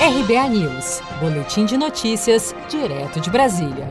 RBA News, Boletim de Notícias, direto de Brasília.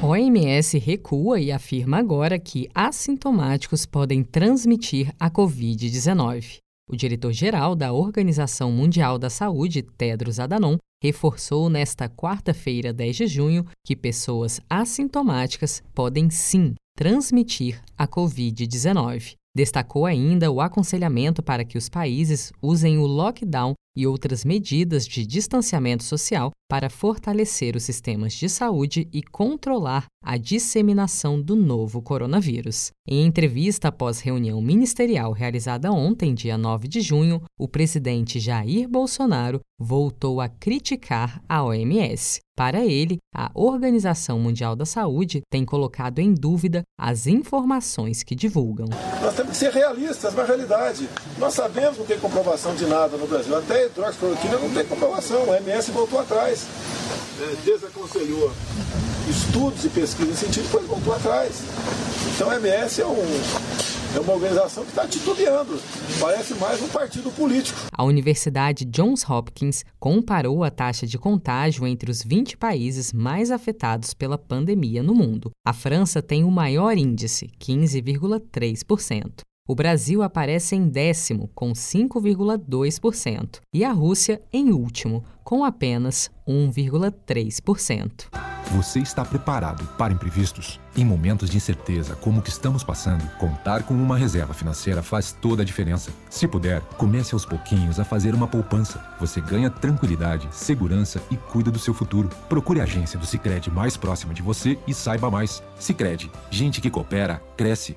OMS recua e afirma agora que assintomáticos podem transmitir a Covid-19. O diretor-geral da Organização Mundial da Saúde, Tedros Adhanom, reforçou nesta quarta-feira, 10 de junho, que pessoas assintomáticas podem sim transmitir a Covid-19. Destacou ainda o aconselhamento para que os países usem o lockdown e outras medidas de distanciamento social para fortalecer os sistemas de saúde e controlar a disseminação do novo coronavírus. Em entrevista após reunião ministerial realizada ontem, dia 9 de junho, o presidente Jair Bolsonaro voltou a criticar a OMS. Para ele, a Organização Mundial da Saúde tem colocado em dúvida as informações que divulgam. Nós temos que ser realistas na realidade. Nós sabemos que não tem comprovação de nada no Brasil. Até hidroxicloroquina não tem comprovação. O OMS voltou atrás. É, desaconselhou estudos e pesquisas nesse sentido, depois voltou atrás. Então o MS é, um, é uma organização que está titubeando. Parece mais um partido político. A Universidade Johns Hopkins comparou a taxa de contágio entre os 20 países mais afetados pela pandemia no mundo. A França tem o maior índice, 15,3%. O Brasil aparece em décimo, com 5,2%, e a Rússia em último, com apenas 1,3%. Você está preparado para imprevistos? Em momentos de incerteza como o que estamos passando, contar com uma reserva financeira faz toda a diferença. Se puder, comece aos pouquinhos a fazer uma poupança. Você ganha tranquilidade, segurança e cuida do seu futuro. Procure a agência do Sicredi mais próxima de você e saiba mais. Sicredi, gente que coopera cresce.